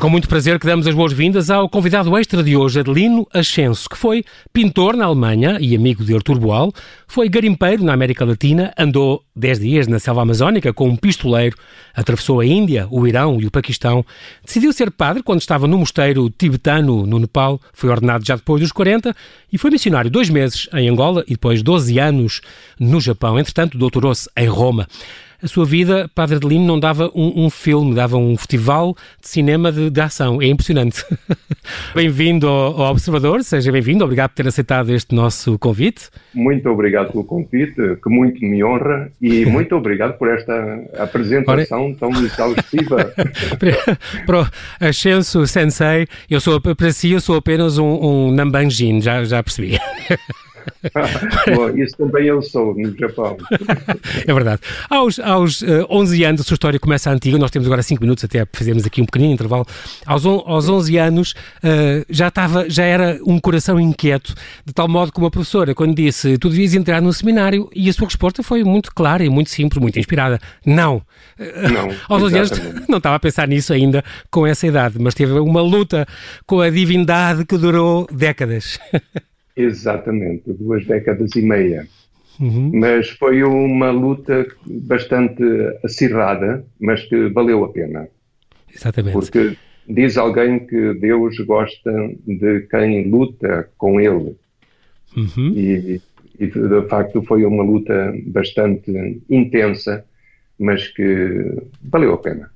com muito prazer que damos as boas-vindas ao convidado extra de hoje, Adelino Ascenso, que foi pintor na Alemanha e amigo de Artur Boal, foi garimpeiro na América Latina, andou 10 dias na selva amazónica com um pistoleiro, atravessou a Índia, o Irão e o Paquistão, decidiu ser padre quando estava no mosteiro tibetano no Nepal, foi ordenado já depois dos 40 e foi missionário dois meses em Angola e depois 12 anos no Japão. Entretanto, doutorou-se em Roma a sua vida, Padre Adelino, não dava um, um filme, dava um festival de cinema de, de ação. É impressionante. bem-vindo ao, ao, Observador, seja bem-vindo, obrigado por ter aceitado este nosso convite. Muito obrigado pelo convite, que muito me honra, e muito obrigado por esta apresentação Ora... tão exaustiva. para o Ascenso Sensei, eu sou, para si, eu sou apenas um, um Nambanjin, já, já percebi. Bom, isso também eu sou no Japão. é verdade. Aos, aos uh, eh, 11 anos, a sua história começa antiga, nós temos agora 5 minutos até fazermos aqui um pequenino intervalo. Aos, on, aos 11 anos uh, já, estava, já era um coração inquieto, de tal modo como a professora, quando disse tu devias entrar no seminário, e a sua resposta foi muito clara e muito simples, muito inspirada. Não. Não. aos 11 anos não estava a pensar nisso ainda com essa idade, mas teve uma luta com a divindade que durou décadas. Exatamente, duas décadas e meia. Uhum. Mas foi uma luta bastante acirrada, mas que valeu a pena. Exatamente. Porque diz alguém que Deus gosta de quem luta com Ele. Uhum. E, e de facto foi uma luta bastante intensa, mas que valeu a pena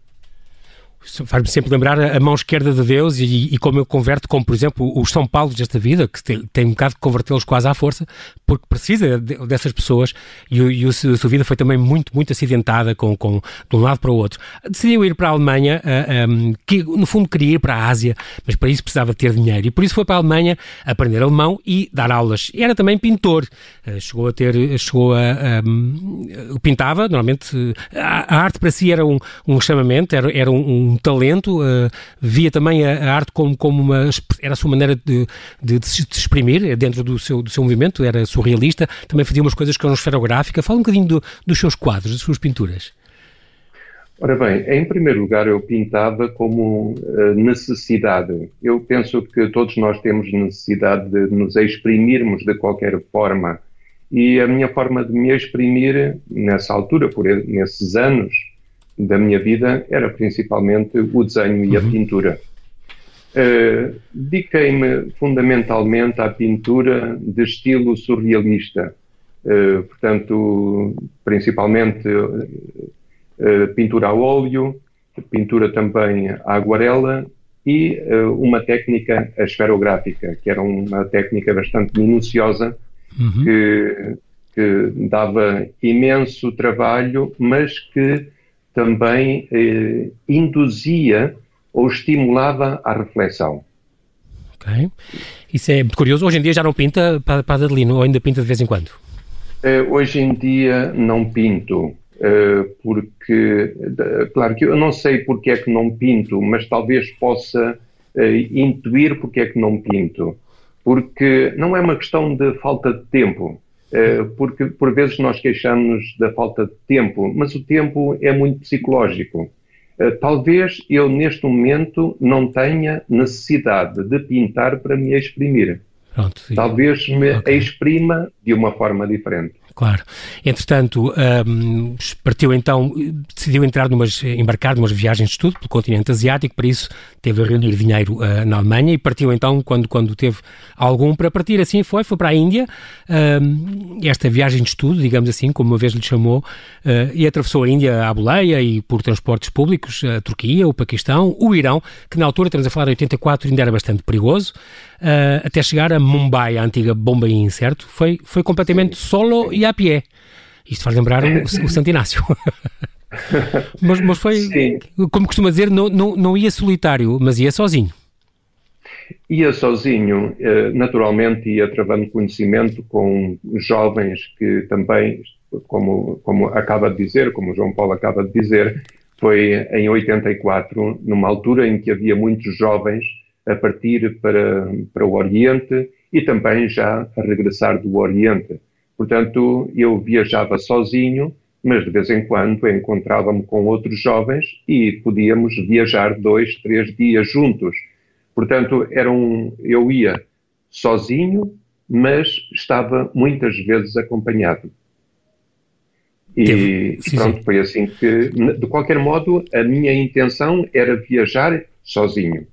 faz-me sempre lembrar a mão esquerda de Deus e, e, como eu converto, como por exemplo os São Paulos desta vida, que tem, tem um bocado de convertê-los quase à força, porque precisa de, dessas pessoas e, e, a sua vida foi também muito, muito acidentada com, com, de um lado para o outro. Decidiu ir para a Alemanha, uh, um, que no fundo queria ir para a Ásia, mas para isso precisava ter dinheiro e por isso foi para a Alemanha aprender alemão e dar aulas. E era também pintor, uh, chegou a ter, chegou a, um, pintava, normalmente, a, a, arte para si era um, um chamamento, era, era um um talento, uh, via também a, a, arte como, como uma. era a sua maneira de, de, de, se exprimir dentro do seu, do seu movimento, era surrealista, também fazia umas coisas com a esferográfica. Fala um bocadinho do, dos seus quadros, das suas pinturas. Ora bem, em primeiro lugar, eu pintava como uh, necessidade. Eu penso que todos nós temos necessidade de nos exprimirmos de qualquer forma. E a minha forma de me exprimir nessa altura, por nesses anos, da minha vida era principalmente o desenho e a uhum. pintura. Uh, Dediquei-me fundamentalmente à pintura de estilo surrealista, uh, portanto, principalmente uh, pintura a óleo, pintura também à aguarela e uma técnica esferográfica, que era uma técnica bastante minuciosa, uhum. que, que dava imenso trabalho, mas que também eh, induzia ou estimulava a reflexão. Ok. Isso é muito curioso. Hoje em dia já não pinta para, para Adelino, ou ainda pinta de vez em quando? Eh, hoje em dia não pinto, eh, porque, claro que eu não sei porque é que não pinto, mas talvez possa eh, intuir porque é que não pinto. Porque não é uma questão de falta de tempo. Eh, porque por vezes nós queixamos da falta de tempo, mas o tempo é muito psicológico. Eh, talvez eu neste momento não tenha necessidade de pintar para me exprimir. Pronto, Talvez me okay. exprima de uma forma diferente. Claro. Entretanto, um, partiu então, decidiu entrar numas, embarcar numas viagens de estudo pelo continente asiático, para isso teve a reunir dinheiro uh, na Alemanha e partiu então quando, quando teve algum para partir, assim foi, foi para a Índia, um, esta viagem de estudo, digamos assim, como uma vez lhe chamou, uh, e atravessou a Índia à boleia e por transportes públicos, a Turquia, o Paquistão, o Irão, que na altura, estamos a falar de 84, ainda era bastante perigoso, uh, até chegar a Mumbai, a antiga Bombaim, certo? Foi, foi completamente solo e a pé. Isto faz lembrar o, o Santo Inácio. mas, mas foi, Sim. como costuma dizer, não, não, não ia solitário, mas ia sozinho. Ia sozinho, eh, naturalmente ia travando conhecimento com jovens que também, como, como acaba de dizer, como João Paulo acaba de dizer, foi em 84, numa altura em que havia muitos jovens a partir para, para o Oriente e também já a regressar do Oriente. Portanto, eu viajava sozinho mas de vez em quando encontrava-me com outros jovens e podíamos viajar dois, três dias juntos. Portanto, era um, eu ia sozinho, mas estava muitas vezes acompanhado. E, sim, pronto, sim. foi assim que, de qualquer modo, a minha intenção era viajar sozinho.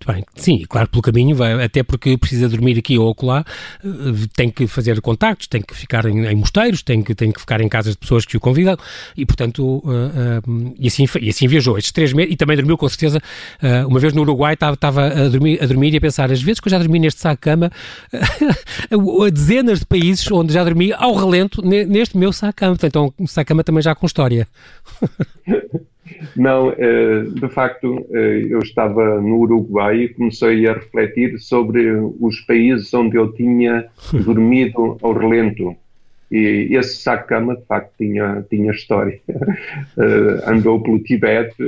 Muito bem. Sim, claro, pelo caminho, vai, até porque precisa dormir aqui ou acolá, eh, tem que fazer contactos, tem que ficar em, em, mosteiros, tem que, tem que ficar em casas de pessoas que o convidam e, portanto, uh, uh, e, assim, e assim viajou estes três meses e também dormiu com certeza. Uh, uma vez no Uruguai estava a dormir, a dormir e a pensar, às vezes que eu já dormi neste saco-cama, a dezenas de países onde já dormi ao relento neste meu saco-cama. Portanto, é um saco-cama também já com história. Não, eh, de facto, eh, eu estava no Uruguai e comecei a refletir sobre os países onde eu tinha dormido ao relento. E esse saco-cama, de facto, tinha, tinha história. Eh, andou pelo Tibete,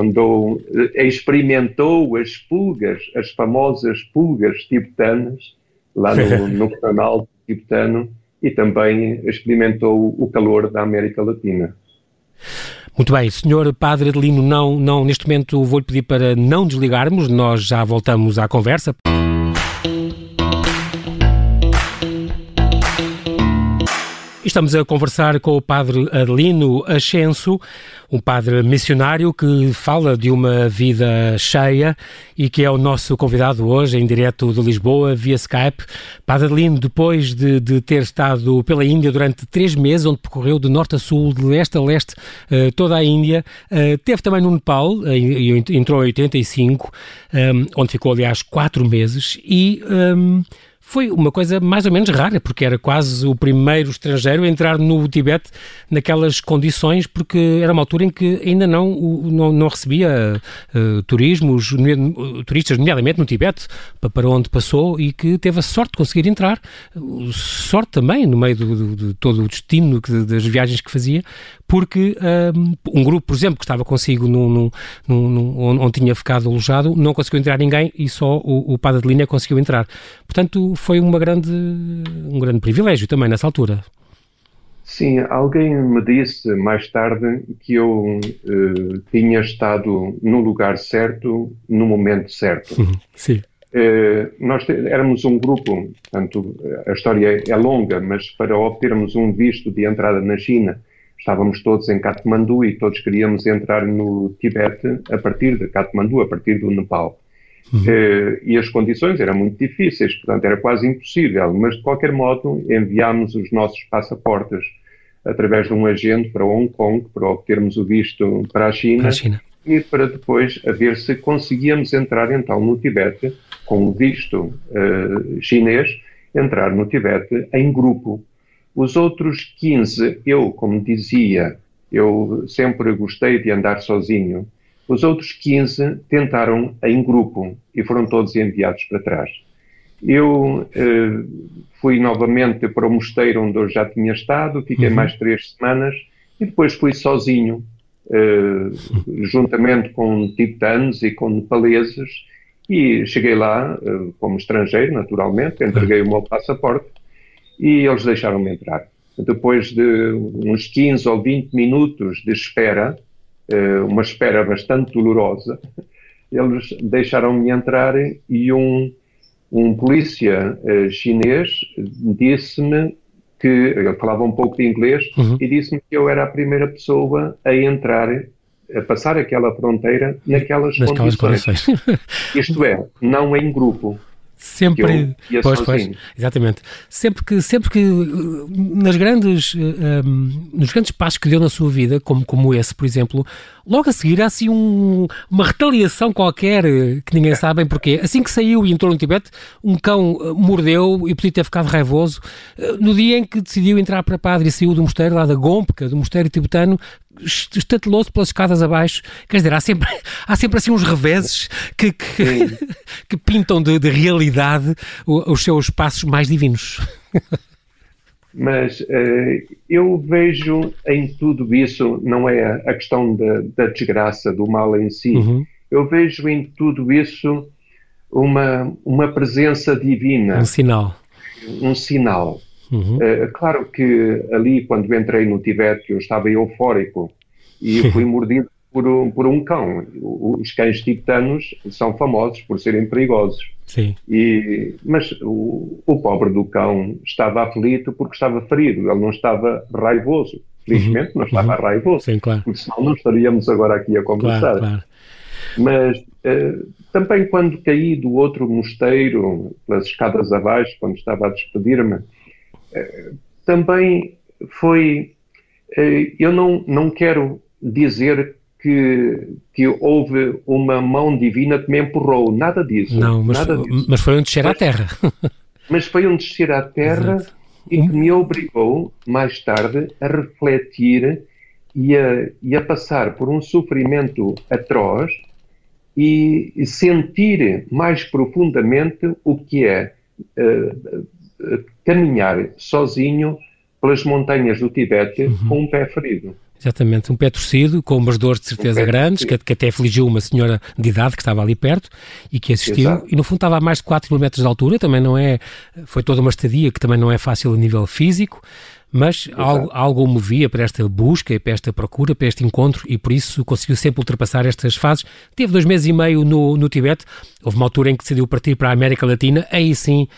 andou, experimentou as pulgas, as famosas pulgas tibetanas, lá no, no canal tibetano, e também experimentou o calor da América Latina. Muito bem, senhor Padre Adelino, não, não, neste momento vou-lhe pedir para não desligarmos, nós já voltamos à conversa. Estamos a conversar com o padre Adelino Ascenso, um padre missionário que fala de uma vida cheia e que é o nosso convidado hoje em direto de Lisboa, via Skype. Padre Adelino, depois de, de ter estado pela Índia durante três meses, onde percorreu de norte a sul, de leste a leste, uh, toda a Índia, uh, teve também no Nepal, uh, entrou em 85, um, onde ficou, aliás, quatro meses e... Um, foi uma coisa mais ou menos rara, porque era quase o primeiro estrangeiro a entrar no Tibete naquelas condições, porque era uma altura em que ainda não, não, não recebia uh, turismos, turistas, nomeadamente no Tibete, para onde passou e que teve a sorte de conseguir entrar, sorte também no meio do, do, de todo o destino das viagens que fazia, porque um, um, grupo, por exemplo, que estava consigo no, no, no, onde tinha ficado alojado, não conseguiu entrar ninguém e só o, o padre de linha conseguiu entrar. Portanto, foi uma grande, um grande privilégio também nessa altura. Sim, alguém me disse mais tarde que eu uh, tinha estado no lugar certo, no momento certo. Uhum, sim. Uh, nós éramos um grupo, portanto, a história é longa, mas para obtermos um visto de entrada na China, estávamos todos em Katmandu e todos queríamos entrar no Tibete a partir de Katmandu, a partir do Nepal. Uhum. Uh, e as condições eram muito difíceis, portanto era quase impossível, mas de qualquer modo enviámos os nossos passaportes através de um agente para Hong Kong para obtermos o visto para a China, para a China. e para depois a ver se conseguíamos entrar então no Tibete com o visto uh, chinês, entrar no Tibete em grupo. Os outros 15, eu, como dizia, eu sempre gostei de andar sozinho. Os outros 15 tentaram em grupo e foram todos enviados para trás. Eu eh, fui novamente para o mosteiro onde eu já tinha estado, fiquei uhum. mais três semanas e depois fui sozinho, eh, juntamente com tibetanos e com nepaleses, e cheguei lá eh, como estrangeiro, naturalmente, entreguei o meu passaporte e eles deixaram-me entrar. Depois de uns 15 ou 20 minutos de espera, uma espera bastante dolorosa, eles deixaram-me entrar e um, um polícia eh, chinês disse-me que, ele falava um pouco de inglês, uhum. e disse-me que eu era a primeira pessoa a entrar, a passar aquela fronteira naquelas, naquelas condições. condições. Isto é, não em grupo. Sempre, pois, pois, exatamente. Sempre que, sempre que uh, nas grandes, um, uh, um, nos grandes passos que deu na sua vida, como, como esse, por exemplo, logo a seguir há assim um, uma retaliação qualquer que ninguém sabe bem porquê. Assim que saiu e entrou no Tibete, um cão mordeu e podia ter ficado raivoso. No dia em que decidiu entrar para padre e saiu do mosteiro lá da Gompeca, do mosteiro tibetano, estatelou-se pelas escadas abaixo. Quer dizer, há sempre, há sempre assim uns reveses que, que, que pintam de, de, realidade os seus passos mais divinos. Mas uh, eu vejo em tudo isso, não é a questão da, da desgraça, do mal em si, uhum. eu vejo em tudo isso uma, uma presença divina. Um sinal. Um sinal. Uhum. Uh, claro que ali, quando entrei no Tibete, eu estava eufórico e fui mordido por um, por um cão. Os cães tibetanos são famosos por serem perigosos. Sim. E, mas o, o, pobre do cão estava aflito porque estava ferido, ele não estava raivoso. Felizmente uhum. não estava uhum. raivoso, Sim, claro. porque senão não estaríamos agora aqui a conversar. Claro, claro. Mas uh, também quando caí do outro mosteiro, pelas escadas abaixo, quando estava a despedir-me, também foi. Uh, eu não, não quero dizer que, que houve uma mão divina que me empurrou. Nada disso. Não, mas, nada disso. mas foi um descer à terra. mas foi um descer à terra Exato. e que me obrigou, mais tarde, a refletir e a, e a passar por um sofrimento atroz e, e sentir mais profundamente o que é uh, caminhar sozinho pelas montanhas do Tibete uhum. com um pé ferido. Exatamente, um pé torcido, com umas dores de certeza um grandes, que, que, até afligiu uma senhora de idade que estava ali perto e que assistiu, Exato. e no fundo estava a mais de 4 km de altura, também não é, foi toda uma estadia que também não é fácil a nível físico, mas algo, algo o movia para esta busca, para esta procura, para este encontro e por isso conseguiu sempre ultrapassar estas fases. Teve dois meses e meio no, no Tibete, houve uma altura em que decidiu partir para a América Latina, aí sim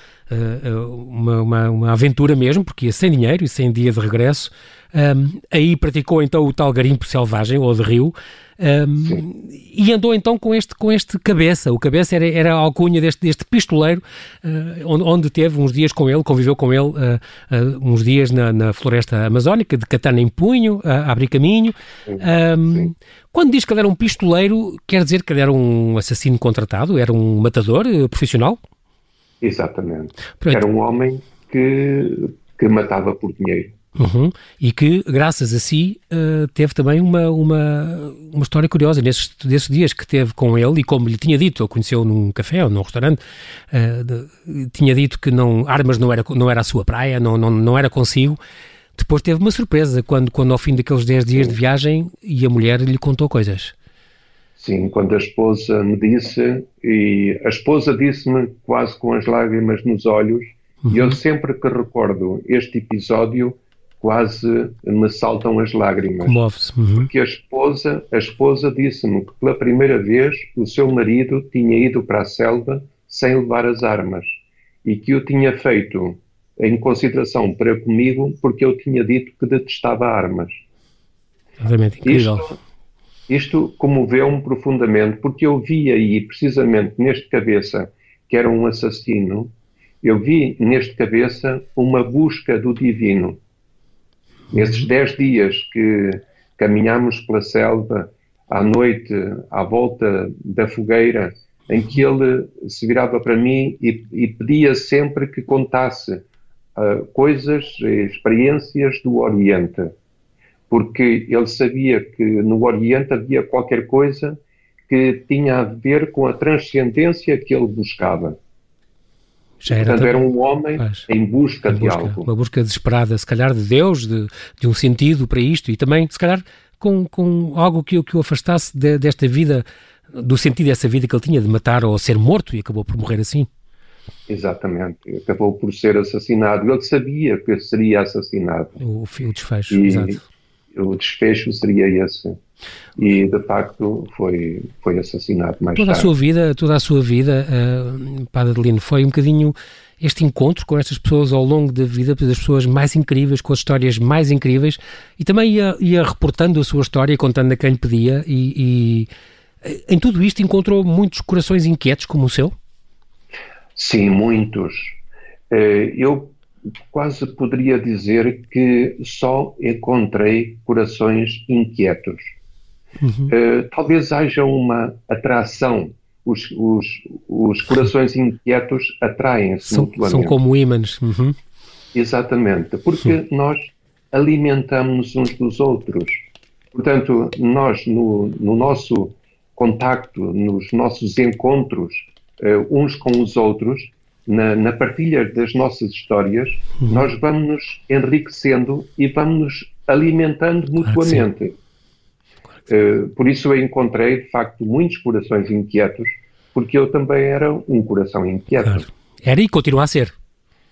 uma, uma, uma, aventura mesmo, porque ia sem dinheiro e sem dia de regresso. Um, aí praticou então o tal garimpo selvagem, ou de rio, um, e andou então com este, com este cabeça. O cabeça era, era a alcunha deste, deste pistoleiro, uh, onde, onde, teve uns dias com ele, conviveu com ele uh, uh, uns dias na, na, floresta amazónica, de katana em punho, a abrir caminho. Um, quando diz que ele era um pistoleiro, quer dizer que ele era um assassino contratado, era um matador profissional? Exatamente. Pronto. Era um homem que, que matava por dinheiro. Uhum. E que, graças a si, uh, teve também uma, uma, uma história curiosa nesses, nesses dias que teve com ele, e como lhe tinha dito, ele conheceu num café ou num restaurante, uh, de, tinha dito que não, armas não era, não era a sua praia, não, não, não era consigo. Depois teve uma surpresa quando, quando ao fim daqueles 10 dias de viagem, e a mulher lhe contou coisas. Sim, quando a esposa me disse, e a esposa disse-me quase com as lágrimas nos olhos, uhum. e eu sempre que recordo este episódio, quase me saltam as lágrimas. Uhum. Porque a esposa, a esposa disse-me que pela primeira vez o seu marido tinha ido para a selva sem levar as armas e que o tinha feito em consideração para comigo porque eu tinha dito que detestava armas. Realmente incrível. Isto, isto comoveu-me profundamente porque eu vi aí, precisamente neste cabeça, que era um assassino, eu vi neste cabeça uma busca do divino. Nesses dez dias que caminhámos pela selva, à noite, à volta da fogueira, em que ele se virava para mim e, e pedia sempre que contasse uh, coisas, experiências do Oriente, porque ele sabia que no Oriente havia qualquer coisa que tinha a ver com a transcendência que ele buscava. Já era, Portanto, era um homem em busca em de busca, algo. Uma busca desesperada, se calhar, de Deus, de, de um sentido para isto e também, se calhar, com, com algo que, que o afastasse de, desta vida, do sentido dessa vida que ele tinha de matar ou ser morto e acabou por morrer assim. Exatamente, acabou por ser assassinado. Ele sabia que seria assassinado. O, o desfecho, e exato. O desfecho seria esse e de facto foi, foi assassinado mais toda tarde. A sua vida, toda a sua vida, uh, Padre Adelino, foi um bocadinho este encontro com estas pessoas ao longo da vida, das pessoas mais incríveis, com as histórias mais incríveis, e também ia, ia reportando a sua história, contando a quem lhe pedia, e, e em tudo isto encontrou muitos corações inquietos como o seu? Sim, muitos. Eh, eu quase poderia dizer que só encontrei corações inquietos. Uhum. Uh, talvez haja uma atração. Os, os, os corações inquietos atraem-se são, mutuamente. São como ímãs. Uhum. Exatamente, porque Sim. nós alimentamos uns dos outros. Portanto, nós, no, no nosso contacto, nos nossos encontros uh, uns com os outros, na, na, partilha das nossas histórias, uhum. nós vamos nos enriquecendo e vamos nos alimentando mutuamente. Uh, por isso eu encontrei, de facto, muitos corações inquietos, porque eu também era um coração inquieto. Claro. Era e continua a ser.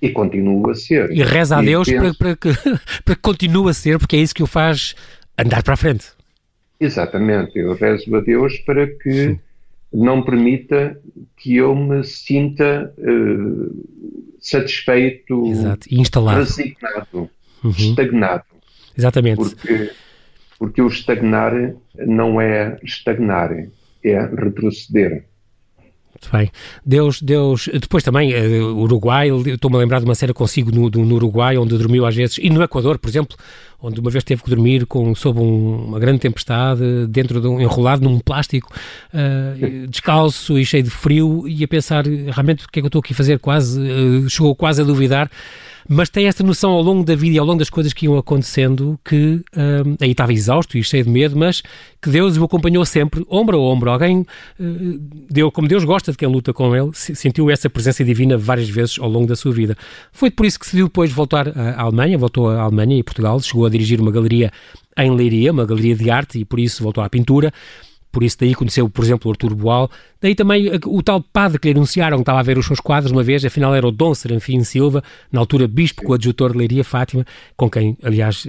E continua a ser. E reza a e Deus penso... para, para, que, para que continue a ser, porque é isso que o faz andar para a frente. Exatamente. Eu rezo a Deus para que Sim. Não permita que eu me sinta uh, satisfeito, Exato. instalado, resignado, uhum. estagnado. Exatamente. Porque, porque o estagnar não é estagnar, é retroceder. Muito bem. Deus, Deus, depois também, uh, Uruguai, estou-me a lembrar de uma cena consigo no, no, Uruguai, onde dormiu às vezes, e no Equador, por exemplo, onde uma vez teve que dormir com, sob um, uma grande tempestade, dentro de um, enrolado num plástico, uh, descalço e cheio de frio, e a pensar, realmente, o que é que eu estou aqui a fazer? Quase, uh, chegou quase a duvidar mas tem esta noção ao longo da vida e ao longo das coisas que iam acontecendo que um, aí estava exausto e cheio de medo, mas que Deus o acompanhou sempre, ombro a ombro. Alguém uh, deu, como Deus gosta de quem luta com ele, sentiu essa presença divina várias vezes ao longo da sua vida. Foi por isso que decidiu depois voltar à Alemanha, voltou à Alemanha e Portugal, chegou a dirigir uma galeria em Leiria, uma galeria de arte, e por isso voltou à pintura por isso daí conheceu, por exemplo, o Arturo Boal. Daí também o tal padre que lhe anunciaram, que estava a ver os seus quadros uma vez, afinal era o Dom Serafim Silva, na altura bispo coadjutor de Leiria Fátima, com quem, aliás,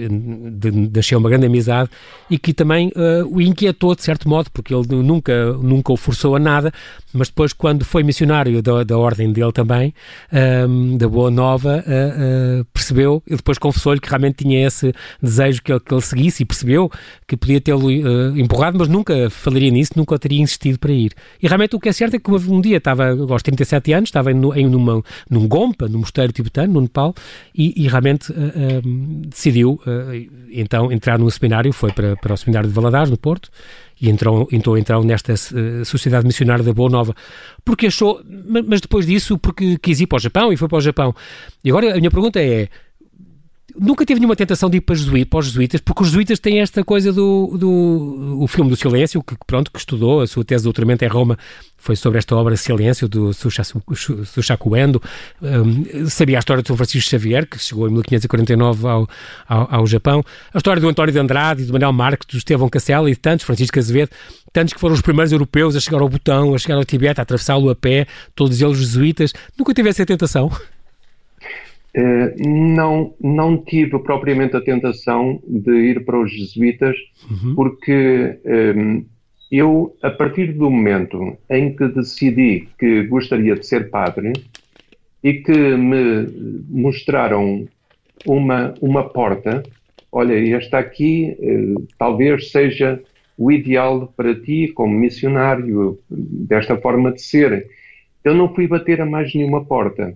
nasceu uma grande amizade, e que também uh, o inquietou, de certo modo, porque ele nunca, nunca o forçou a nada, mas depois, quando foi missionário da, da ordem dele também, um, ehm, da Boa Nova, uh, uh, percebeu, e depois confessou-lhe que realmente tinha esse desejo que ele, que ele seguisse, e percebeu que podia tê-lo empurrado, mas nunca falaria nisso, nunca teria insistido para ir. E realmente o que é certo é que um dia estava, aos 37 anos, estava em, em numa, num Gompa, num mosteiro tibetano, no Nepal, e, e realmente uh, uh, decidiu uh, então entrar num seminário, foi para, para o seminário de Valadares, no Porto, e entrou, entrou então nesta Sociedade Missionária da Boa Nova, porque achou, mas depois disso, porque quis ir para o Japão e foi para o Japão. E agora a minha pergunta é, nunca teve nenhuma tentação de ir para, jesuí, para os jesuítas, porque os jesuítas têm esta coisa do, do o filme do Silêncio, que pronto, que estudou, a sua tese de doutoramento em Roma foi sobre esta obra Silêncio, do Suchaku Endo, um, sabia a história de São Francisco Xavier, que chegou em 1549 ao, ao, ao, Japão, a história do António de Andrade, do Manuel Marques, do Estevão Castelo e de tantos, Francisco Azevedo, tantos que foram os primeiros europeus a chegar ao Botão, a chegar ao Tibete, a atravessá-lo a pé, todos eles jesuítas, nunca tive essa tentação? Eh, não, não tive propriamente a tentação de ir para os jesuítas, uhum. porque ehm, eu, a partir do momento em que decidi que gostaria de ser padre e que me mostraram uma, uma porta, olha, esta aqui uh, talvez seja o ideal para ti como missionário, desta forma de ser. Eu não fui bater a mais nenhuma porta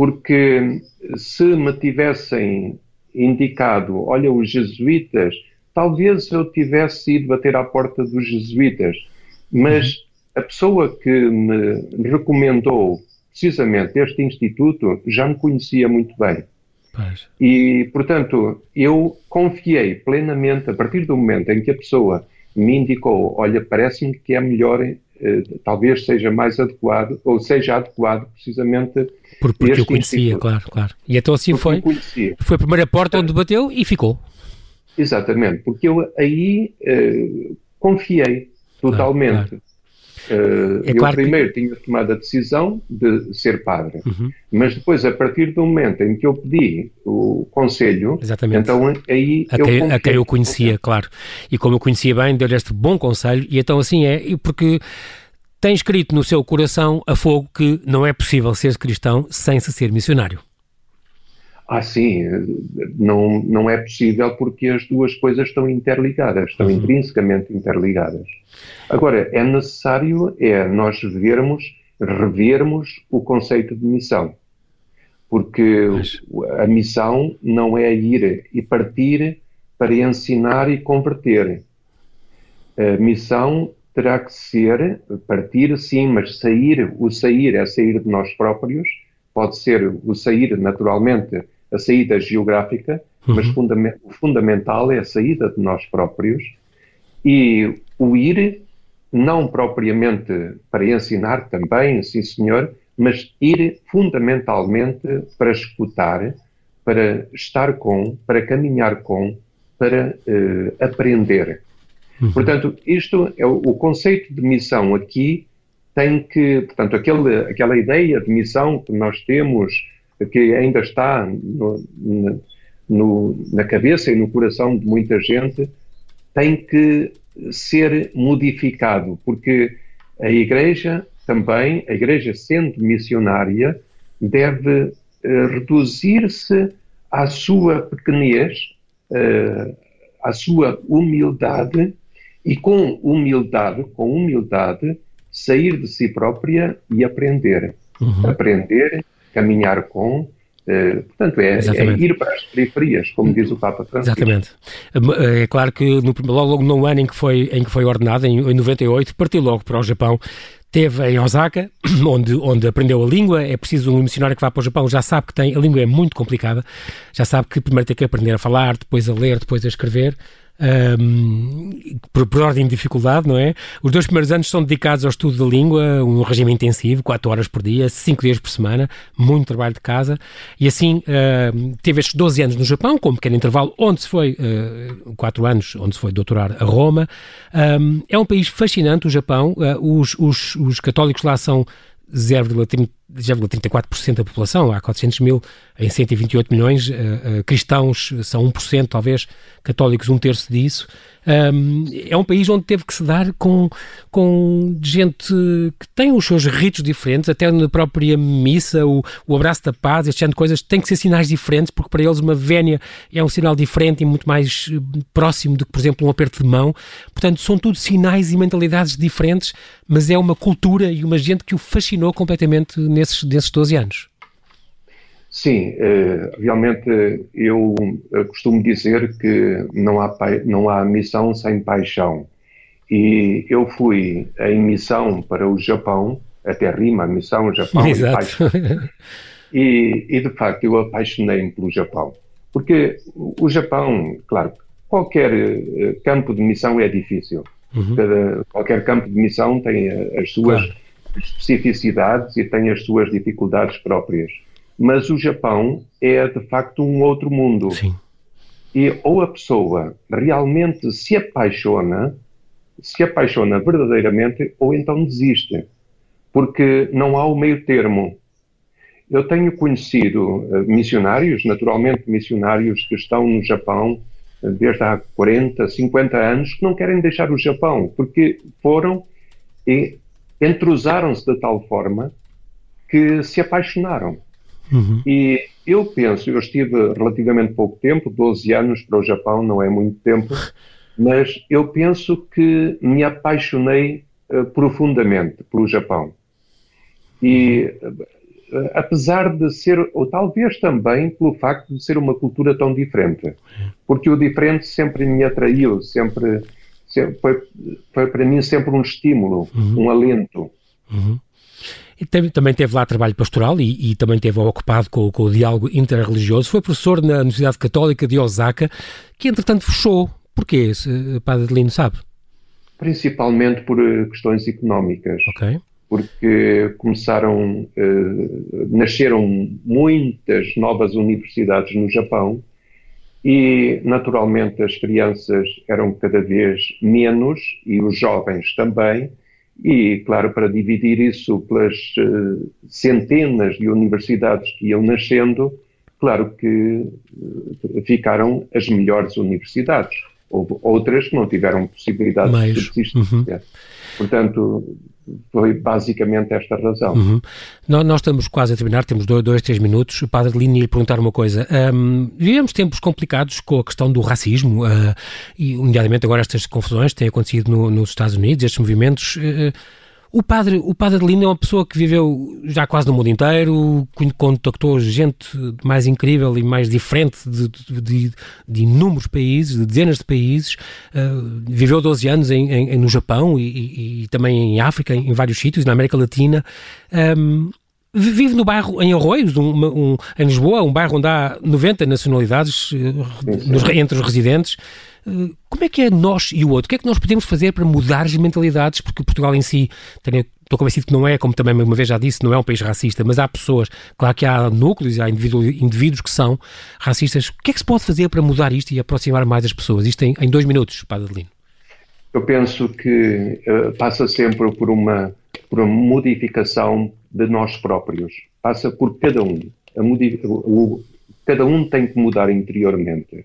porque se me tivessem indicado, olha, os jesuítas, talvez eu tivesse ido bater à porta dos jesuítas, mas uhum. a pessoa que me recomendou precisamente este instituto já me conhecia muito bem. Pois. E, portanto, eu confiei plenamente, a partir do momento em que a pessoa me indicou, olha, parece-me que é melhor talvez seja mais adequado, ou seja adequado precisamente Por, porque eu conhecia, instituto. claro, claro. E então assim porque foi, foi a primeira porta onde bateu e ficou. Exatamente, porque eu aí uh, confiei totalmente. Claro, claro. Uh, é eu claro primeiro que... tinha tomado a decisão de ser padre, uhum. mas depois, a partir do momento em que eu pedi o conselho, Exatamente. então aí a, eu quem, a quem eu conhecia, claro. E como eu conhecia bem, deu-lhe este bom conselho, e então assim é, porque tem escrito no seu coração a fogo que não é possível ser cristão sem se ser missionário. Ah, sim, não, não é possível porque as duas coisas estão interligadas, estão uhum. intrinsecamente interligadas. Agora, é necessário é nós vermos, revermos o conceito de missão. Porque Mas... a missão não é ir e partir para ensinar e converter. A missão terá que ser partir, sim, mas sair, o sair é sair de nós próprios, pode ser o sair naturalmente a saída geográfica, uhum. mas o fundamental é a saída de nós próprios e o ir, não propriamente para ensinar também, sim senhor, mas ir fundamentalmente para escutar, para estar com, para caminhar com, para uh, aprender. Uhum. Portanto, isto é o, o, conceito de missão aqui tem que, portanto, aquele, aquela ideia de missão que nós temos que ainda está no, no, na cabeça e no coração de muita gente, tem que ser modificado, porque a Igreja também, a Igreja sendo missionária, deve uh, reduzir-se à sua pequenez, uh, à sua humildade e com humildade, com humildade, sair de si própria e aprender. Uhum. Aprender, caminhar com, Uh, portanto, é, é, ir para as periferias, como diz o Papa Francisco. Exatamente. É claro que no, logo no ano em que foi, em que foi ordenado, em, em 98, partiu logo para o Japão, Teve em Osaka, onde, onde aprendeu a língua. É preciso um missionário que vá para o Japão, já sabe que tem, a língua é muito complicada, já sabe que primeiro tem que aprender a falar, depois a ler, depois a escrever um, por, por, ordem de dificuldade, não é? Os dois primeiros anos são dedicados ao estudo da língua, um regime intensivo, 4 horas por dia, 5 dias por semana, muito trabalho de casa, e assim uh, teve estes 12 anos no Japão, com um pequeno intervalo, onde se foi, uh, 4 anos, onde se foi doutorar a Roma. Um, é um país fascinante, o Japão, uh, os, os, os católicos lá são 0,34% da população, há 400 mil em 128 milhões, uh, uh, cristãos são 1%, talvez, católicos um terço disso, um, é um país onde teve que se dar com, com gente que tem os seus ritos diferentes, até na própria missa, o, o abraço da paz, este tipo de coisas, tem que ser sinais diferentes, porque para eles uma vénia é um sinal diferente e muito mais eh, próximo do que, por exemplo, um aperto de mão. Portanto, são tudo sinais e mentalidades diferentes, mas é uma cultura e uma gente que o fascinou completamente nesses, nesses 12 anos. Sim, eh, realmente eu eh, costumo dizer que não há, não há missão sem paixão. E eu fui em missão para o Japão, até rima, missão, Japão Exato. e paixão. E, e de facto eu apaixonei-me pelo Japão. Porque o Japão, claro, qualquer eh, campo de missão é difícil. Uhum. Cada, qualquer campo de missão tem as suas claro. Especificidades e tem as suas dificuldades próprias. Mas o Japão é de facto um outro mundo. Sim. E ou a pessoa realmente se apaixona, se apaixona verdadeiramente, ou então desiste. Porque não há o meio termo. Eu tenho conhecido uh, missionários, naturalmente missionários que estão no Japão uh, desde há 40, 50 anos, que não querem deixar o Japão, porque foram e entrusaram-se de tal forma que se apaixonaram. Uhum. E eu penso, eu estive relativamente pouco tempo, 12 anos para o Japão não é muito tempo, mas eu penso que me apaixonei uh, profundamente pelo Japão. E uh, apesar de ser, ou talvez também pelo facto de ser uma cultura tão diferente, porque o diferente sempre me atraiu, sempre, sempre foi, foi para mim sempre um estímulo, uhum. um alento. Uhum. E também teve lá trabalho pastoral e, e também teve ocupado com, com, o diálogo interreligioso. Foi professor na Universidade Católica de Osaka, que entretanto fechou. Porquê, Padre Adelino, sabe? Principalmente por eh, questões económicas. Ok. Porque começaram, eh, nasceram muitas novas universidades no Japão e, naturalmente, as crianças eram cada vez menos e os jovens também e, claro, para dividir isso pelas uh, centenas de universidades que iam nascendo, claro que uh, ficaram as melhores universidades. Houve outras que não tiveram possibilidade Mais. de subsistência. Uhum. Portanto, foi basicamente esta razão. Uhum. Nós, nós, estamos quase a terminar, temos dois, dois três minutos. O Padre Lino ia perguntar uma coisa. Um, vivemos tempos complicados com a questão do racismo, uh, e, nomeadamente agora estas confusões têm acontecido no, nos Estados Unidos, estes movimentos. Uh, o padre, o padre Adelino é uma pessoa que viveu já quase no mundo inteiro, contactou gente mais incrível e mais diferente de, de, de inúmeros países, de dezenas de países, uh, viveu 12 anos em, em, no Japão e, e, e, também em África, em vários sítios, na América Latina. Um, vive no bairro, em Arroios, um, um, em Lisboa, um bairro onde há 90 nacionalidades uh, nos, entre os residentes. Eh, como é que é nós e o outro? O que é que nós podemos fazer para mudar as mentalidades? Porque Portugal em si, tenho, estou convencido que não é, como também uma vez já disse, não é um país racista, mas há pessoas, claro que há núcleos, há indivíduos que são racistas. O que é que se pode fazer para mudar isto e aproximar mais as pessoas? Isto em, em dois minutos, Padre Adelino. Eu penso que uh, passa sempre por uma, por uma modificação de nós próprios. Passa por cada um. o, cada um tem que mudar interiormente.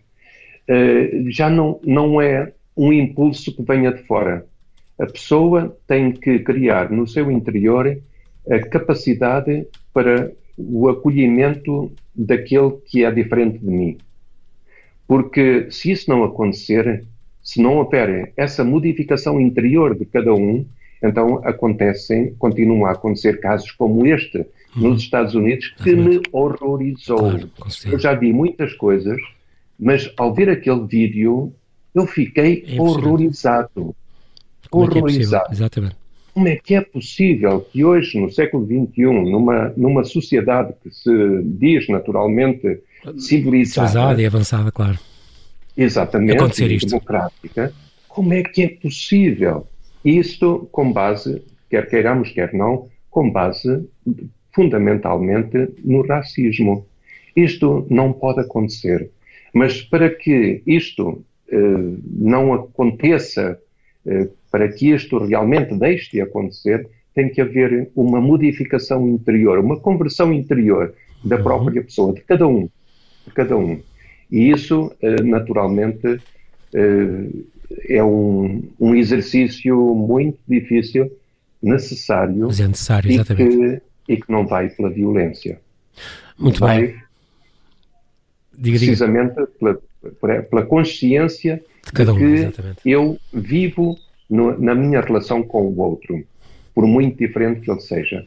Uh, já não, não é um impulso que venha de fora. A pessoa tem que criar no seu interior a capacidade para o acolhimento daquele que é diferente de mim. Porque se isso não acontecer, se não houver essa modificação interior de cada um, então acontecem, continuam a acontecer casos como este uhum. nos Estados Unidos que me horrorizou. Claro, eu já vi muitas coisas, mas ao ver aquele vídeo eu fiquei é horrorizado. Como é horrorizado. É Exatamente. Como é que é possível que hoje, no século XXI, numa, numa sociedade que se diz naturalmente civilizada, civilizada e avançada, claro, exatamente, acontecer isto. democrática, como é que é possível isto com base, quer queiramos, quer não, com base fundamentalmente no racismo. Isto não pode acontecer. Mas para que isto eh, não aconteça, eh, para que isto realmente deixe de acontecer, tem que haver uma modificação interior, uma conversão interior da uhum. própria pessoa, de cada um. De cada um. E isso, eh, naturalmente, é um, um exercício muito difícil, necessário, Mas é necessário, e, que, e que não vai pela violência. Muito vai bem. Diga, precisamente diga. Pela, pela consciência de, cada um, que eu vivo no, na minha relação com o outro, por muito diferente que ele seja.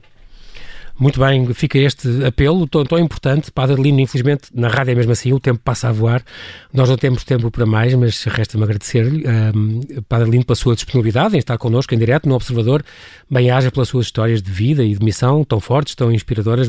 Muito bem, fica este apelo tão, tão importante. Padre Adelino, infelizmente, na rádio é mesmo assim, o tempo passa a voar. Nós não temos tempo para mais, mas resta-me agradecer-lhe, um, Padre Adelino, pela sua disponibilidade em estar connosco em direto no Observador. Bem-haja pelas suas histórias de vida e de missão tão fortes, tão inspiradoras.